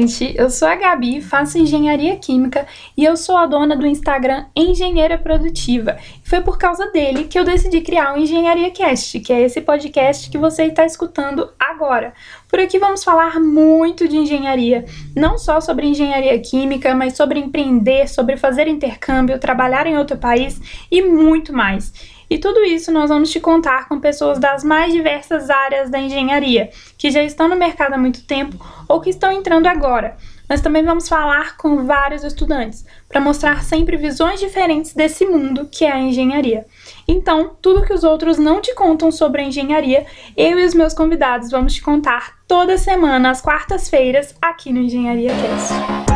gente! Eu sou a Gabi, faço engenharia química e eu sou a dona do Instagram Engenheira Produtiva. Foi por causa dele que eu decidi criar o Engenharia Cast, que é esse podcast que você está escutando agora. Por aqui vamos falar muito de engenharia, não só sobre engenharia química, mas sobre empreender, sobre fazer intercâmbio, trabalhar em outro país e muito mais. E tudo isso nós vamos te contar com pessoas das mais diversas áreas da engenharia, que já estão no mercado há muito tempo ou que estão entrando agora. Nós também vamos falar com vários estudantes, para mostrar sempre visões diferentes desse mundo que é a engenharia. Então, tudo que os outros não te contam sobre a engenharia, eu e os meus convidados vamos te contar toda semana, às quartas-feiras, aqui no Engenharia Cast.